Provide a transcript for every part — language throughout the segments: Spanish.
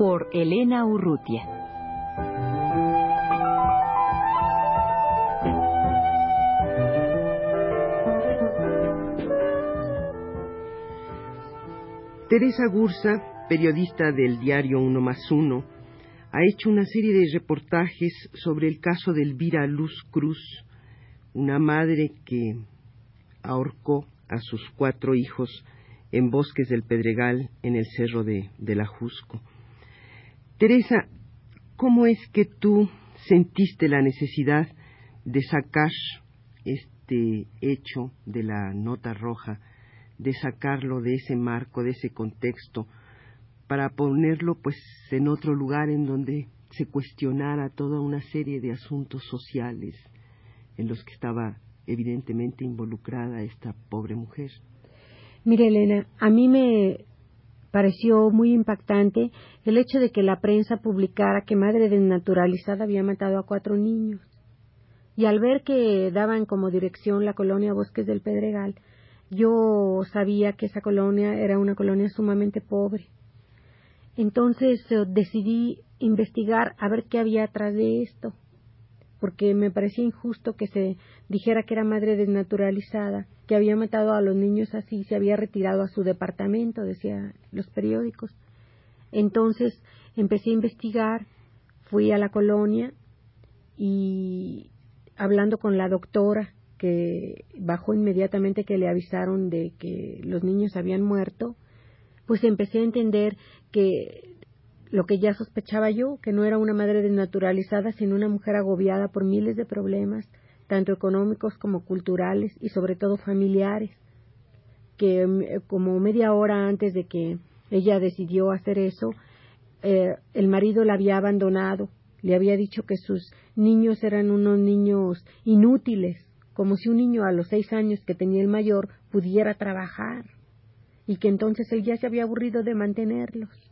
Por Elena Urrutia. Teresa Gursa, periodista del diario Uno más Uno, ha hecho una serie de reportajes sobre el caso de Elvira Luz Cruz, una madre que ahorcó a sus cuatro hijos en bosques del Pedregal en el cerro de, de la Jusco. Teresa, ¿cómo es que tú sentiste la necesidad de sacar este hecho de la nota roja, de sacarlo de ese marco, de ese contexto, para ponerlo pues en otro lugar en donde se cuestionara toda una serie de asuntos sociales en los que estaba evidentemente involucrada esta pobre mujer. Mire, Elena, a mí me pareció muy impactante el hecho de que la prensa publicara que madre desnaturalizada había matado a cuatro niños. Y al ver que daban como dirección la colonia Bosques del Pedregal, yo sabía que esa colonia era una colonia sumamente pobre. Entonces eh, decidí investigar a ver qué había atrás de esto porque me parecía injusto que se dijera que era madre desnaturalizada, que había matado a los niños así, se había retirado a su departamento, decía los periódicos. Entonces empecé a investigar, fui a la colonia y hablando con la doctora, que bajó inmediatamente que le avisaron de que los niños habían muerto, pues empecé a entender que lo que ya sospechaba yo, que no era una madre desnaturalizada, sino una mujer agobiada por miles de problemas, tanto económicos como culturales y sobre todo familiares, que mm, como media hora antes de que ella decidió hacer eso, eh, el marido la había abandonado, le había dicho que sus niños eran unos niños inútiles, como si un niño a los seis años que tenía el mayor pudiera trabajar, y que entonces él ya se había aburrido de mantenerlos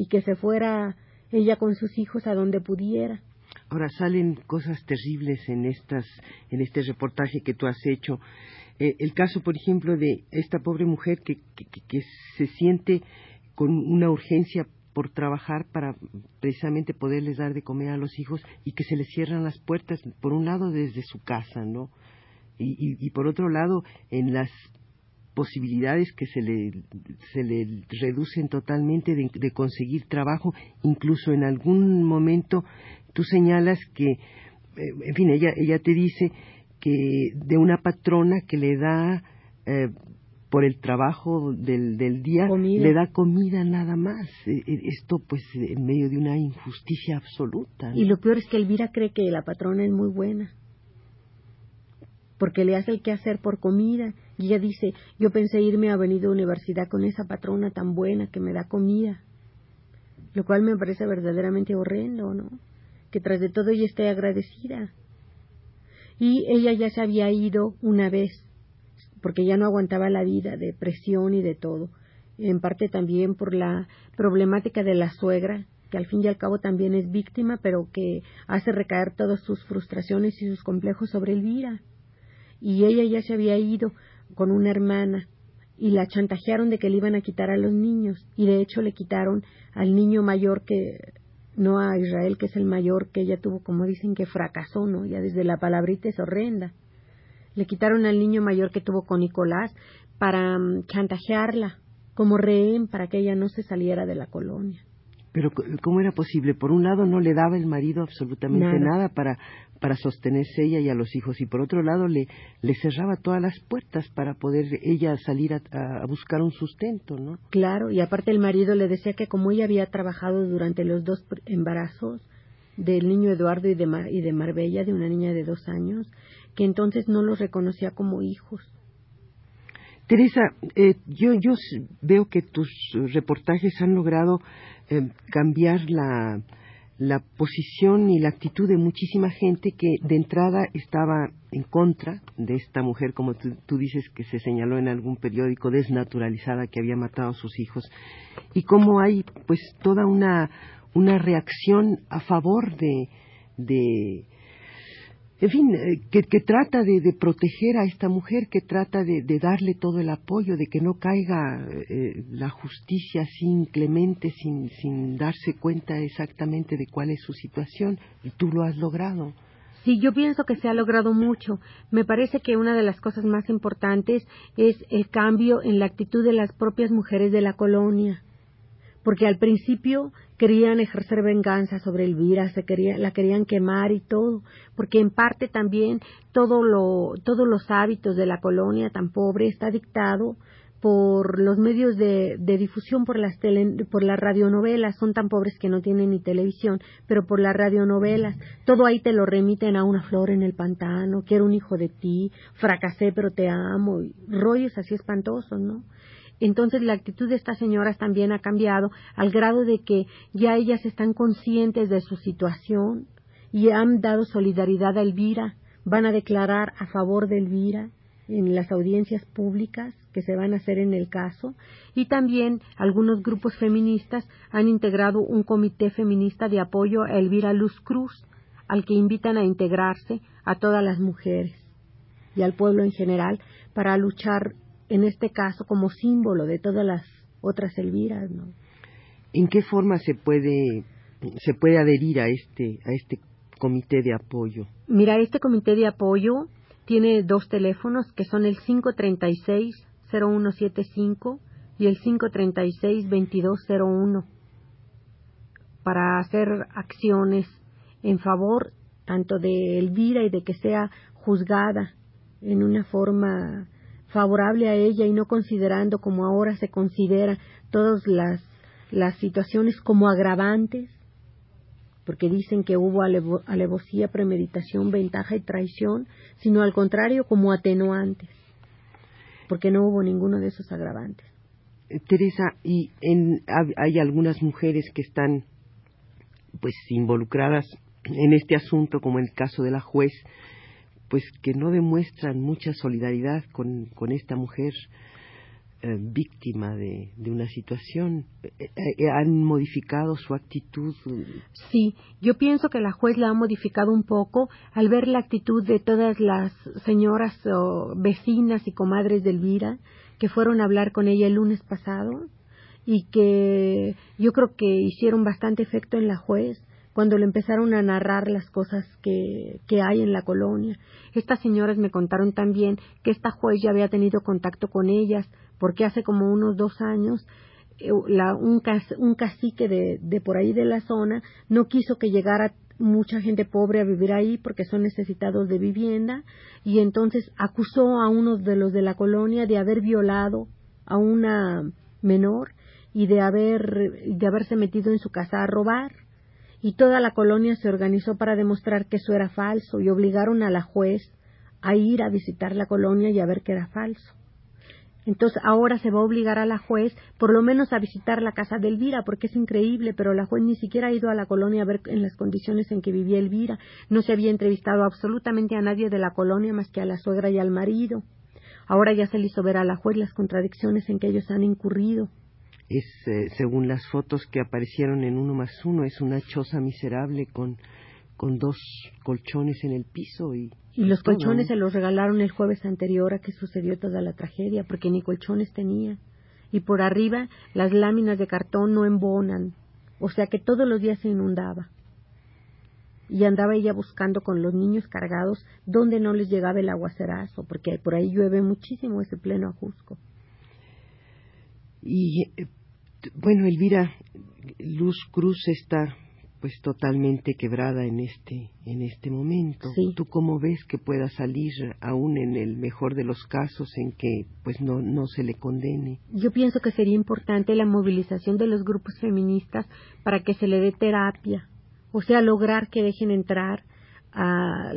y que se fuera ella con sus hijos a donde pudiera. Ahora salen cosas terribles en estas, en este reportaje que tú has hecho. Eh, el caso, por ejemplo, de esta pobre mujer que, se siente con una urgencia por trabajar para precisamente poderles dar de comer a los hijos y que se les cierran las puertas, por un lado desde su casa, ¿no? Y, y por otro lado en las posibilidades que se le, se le reducen totalmente de, conseguir trabajo, incluso en algún momento tú señalas que, eh, en fin, ella, ella te dice que de una patrona que le da eh, por el trabajo del, del día, le da comida nada más. E, e, esto pues en medio de una injusticia absoluta. Y lo peor es que Elvira cree que la patrona es muy buena porque le hace el hacer por comida. Y ella dice, yo pensé irme a Avenida Universidad con esa patrona tan buena que me da comida. Lo cual me parece verdaderamente horrendo, ¿no? Que tras de todo ella esté agradecida. Y ella ya se había ido una vez, porque ya no aguantaba la vida de presión y de todo. En parte también por la problemática de la suegra, que al fin y al cabo también es víctima, pero que hace recaer todas sus frustraciones y sus complejos sobre Elvira y ella ya se había ido con una hermana y la chantajearon de que le iban a quitar a los niños. Y de hecho le quitaron al niño mayor que no a Israel que es el mayor que ella tuvo como dicen que fracasó no ya desde la palabrita es horrenda. Le quitaron al niño mayor que tuvo con Nicolás para mm, chantajearla como rehén para que ella no se saliera de la colonia pero ¿cómo era posible? Por un lado no le daba el marido absolutamente nada, para, para sostenerse ella y a los hijos, y por otro lado le, le cerraba todas las puertas para poder ella salir a, a, buscar un sustento, ¿no? Claro, y aparte el marido le decía que como ella había trabajado durante los dos embarazos del niño Eduardo y de, y de Marbella, de una niña de dos años, que entonces no los reconocía como hijos Teresa, eh, yo, yo veo que tus reportajes han logrado eh, cambiar la, posición y la actitud de muchísima gente que de entrada estaba en contra de esta mujer, como tú, dices, que se señaló en algún periódico, desnaturalizada, que había matado a sus hijos, y cómo hay pues toda una, una reacción a favor de en fin, eh, que, trata de, proteger a esta mujer, que trata de, darle todo el apoyo, de que no caiga eh, la justicia sin clemente, sin, sin darse cuenta exactamente de cuál es su situación. Y tú lo has logrado. Sí, yo pienso que se ha logrado mucho. Me parece que una de las cosas más importantes es el cambio en la actitud de las propias mujeres de la colonia porque al principio querían ejercer venganza sobre Elvira, se quería, la querían quemar y todo, porque en parte también todo lo, todos los hábitos de la colonia tan pobre está dictado por los medios de, de difusión, por las, tele, por las radionovelas, son tan pobres que no tienen ni televisión, pero por las radionovelas, todo ahí te lo remiten a una flor en el pantano, quiero un hijo de ti, fracasé pero te amo, y rollos así espantosos, ¿no? Entonces la actitud de estas señoras también ha cambiado al grado de que ya ellas están conscientes de su situación y han dado solidaridad a Elvira, van a declarar a favor de Elvira en las audiencias públicas que se van a hacer en el caso. Y también algunos grupos feministas han integrado un comité feminista de apoyo a Elvira Luz Cruz, al que invitan a integrarse a todas las mujeres y al pueblo en general para luchar en este caso como símbolo de todas las otras Elviras, ¿no? ¿En qué forma se puede se puede adherir a este a este comité de apoyo? Mira, este comité de apoyo tiene dos teléfonos que son el 536 0175 y el 536 2201 para hacer acciones en favor tanto de Elvira y de que sea juzgada en una forma favorable a ella y no considerando como ahora se considera todas las, las situaciones como agravantes, porque dicen que hubo alevosía, premeditación, ventaja y traición, sino al contrario como atenuantes, porque no hubo ninguno de esos agravantes. Eh, Teresa, y en, hay algunas mujeres que están pues involucradas en este asunto, como el caso de la juez, pues que no demuestran mucha solidaridad con, con esta mujer eh, víctima de, de, una situación. Eh, eh, ¿Han modificado su actitud? Sí, yo pienso que la juez la ha modificado un poco al ver la actitud de todas las señoras vecinas y comadres de Elvira que fueron a hablar con ella el lunes pasado y que yo creo que hicieron bastante efecto en la juez cuando le empezaron a narrar las cosas que, que hay en la colonia. Estas señoras me contaron también que esta juez ya había tenido contacto con ellas, porque hace como unos dos años eh, un, un cacique de, de por ahí de la zona no quiso que llegara mucha gente pobre a vivir ahí porque son necesitados de vivienda y entonces acusó a uno de los de la colonia de haber violado a una menor y de haber de haberse metido en su casa a robar y toda la colonia se organizó para demostrar que eso era falso y obligaron a la juez a ir a visitar la colonia y a ver que era falso. Entonces ahora se va a obligar a la juez por lo menos a visitar la casa de Elvira, porque es increíble, pero la juez ni siquiera ha ido a la colonia a ver en las condiciones en que vivía Elvira. No se había entrevistado absolutamente a nadie de la colonia más que a la suegra y al marido. Ahora ya se le hizo ver a la juez las contradicciones en que ellos han incurrido es, eh, según las fotos que aparecieron en uno más uno, es una choza miserable con, con dos colchones en el piso y... Y los colchones se los regalaron el jueves anterior a que sucedió toda la tragedia, porque ni colchones tenía. Y por arriba las láminas de cartón no embonan, o sea que todos los días se inundaba. Y andaba ella buscando con los niños cargados donde no les llegaba el aguacerazo, porque por ahí llueve muchísimo ese pleno ajusco. Y eh, bueno, Elvira, Luz Cruz está pues totalmente quebrada en este en este momento. ¿Tú cómo ves que pueda salir aún en el mejor de los casos en que pues no no se le condene? Yo pienso que sería importante la movilización de los grupos feministas para que se le dé terapia, o sea, lograr que dejen entrar a,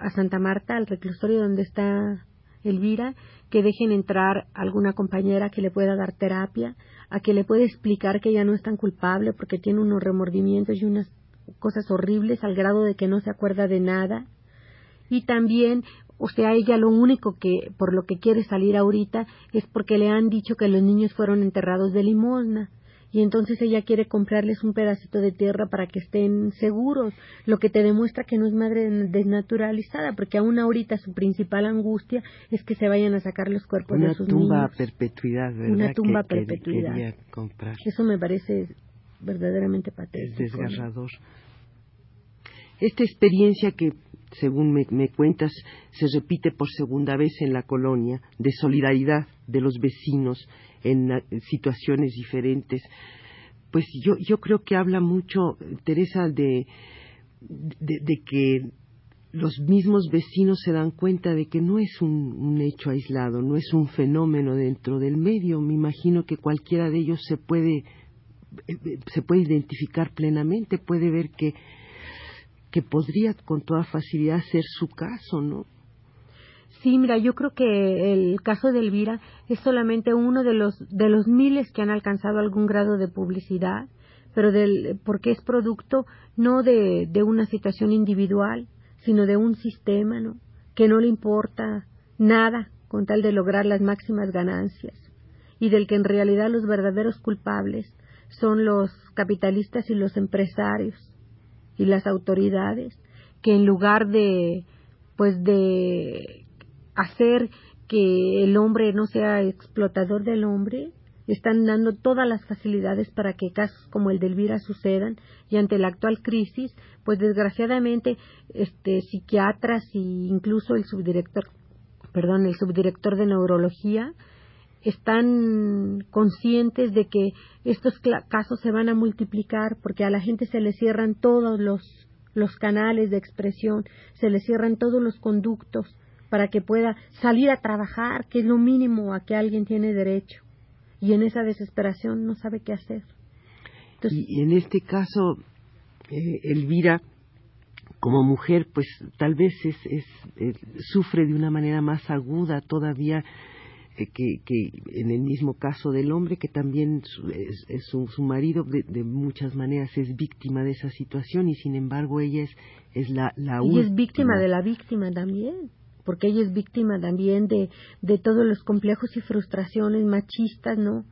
a Santa Marta al reclusorio donde está Elvira, que dejen entrar alguna compañera que le pueda dar terapia, a que le pueda explicar que ella no es tan culpable porque tiene unos remordimientos y unas cosas horribles al grado de que no se acuerda de nada. Y también, o sea, ella lo único que por lo que quiere salir ahorita es porque le han dicho que los niños fueron enterrados de limosna y entonces ella quiere comprarles un pedacito de tierra para que estén seguros, lo que te demuestra que no es madre desnaturalizada, porque aún ahorita su principal angustia es que se vayan a sacar los cuerpos de sus niños. Una tumba a perpetuidad, ¿verdad? Una tumba a perpetuidad. comprar. Eso me parece verdaderamente patético. Es desgarrador. Esta experiencia que según me, cuentas, se repite por segunda vez en la colonia, de solidaridad de los vecinos en, situaciones diferentes. Pues yo, yo creo que habla mucho, Teresa, de, de, que los mismos vecinos se dan cuenta de que no es un, un, hecho aislado, no es un fenómeno dentro del medio. Me imagino que cualquiera de ellos se puede, eh, se puede identificar plenamente, puede ver que que podría con toda facilidad ser su caso, ¿no? Sí, mira, yo creo que el caso de Elvira es solamente uno de los de los miles que han alcanzado algún grado de publicidad, pero del porque es producto no de, de una situación individual, sino de un sistema, ¿no? Que no le importa nada con tal de lograr las máximas ganancias y del que en realidad los verdaderos culpables son los capitalistas y los empresarios y las autoridades que en lugar de pues de hacer que el hombre no sea explotador del hombre están dando todas las facilidades para que casos como el de Elvira sucedan y ante la actual crisis pues desgraciadamente este psiquiatras e incluso el subdirector perdón el subdirector de neurología están conscientes de que estos casos se van a multiplicar porque a la gente se le cierran todos los, los canales de expresión, se le cierran todos los conductos para que pueda salir a trabajar, que es lo mínimo a que alguien tiene derecho. Y en esa desesperación no sabe qué hacer. y en este caso, eh, Elvira, como mujer, pues tal vez es, es, eh, sufre de una manera más aguda todavía eh, que, que, en el mismo caso del hombre, que también es, su, marido de, muchas maneras es víctima de esa situación y sin embargo ella es, es la, la Y es víctima de la víctima también, porque ella es víctima también de, de todos los complejos y frustraciones machistas, ¿no?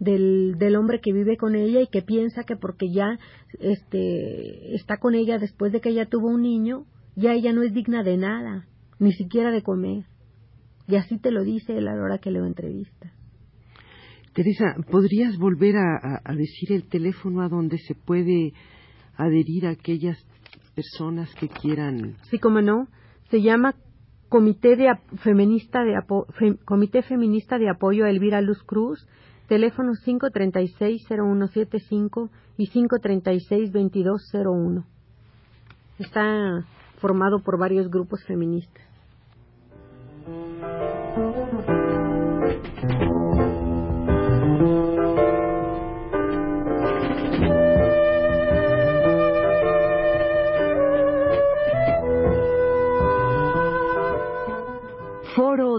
Del, del hombre que vive con ella y que piensa que porque ya este, está con ella después de que ella tuvo un niño, ya ella no es digna de nada, ni siquiera de comer. Y así te lo dice él a la hora que leo entrevista. Teresa, ¿podrías volver a, decir el teléfono a donde se puede adherir a aquellas personas que quieran? Sí, como no. Se llama Comité, de, Feminista, de Comité Feminista de Apoyo a Elvira Luz Cruz, teléfono 536-0175 y 536-2201. Está formado por varios grupos feministas.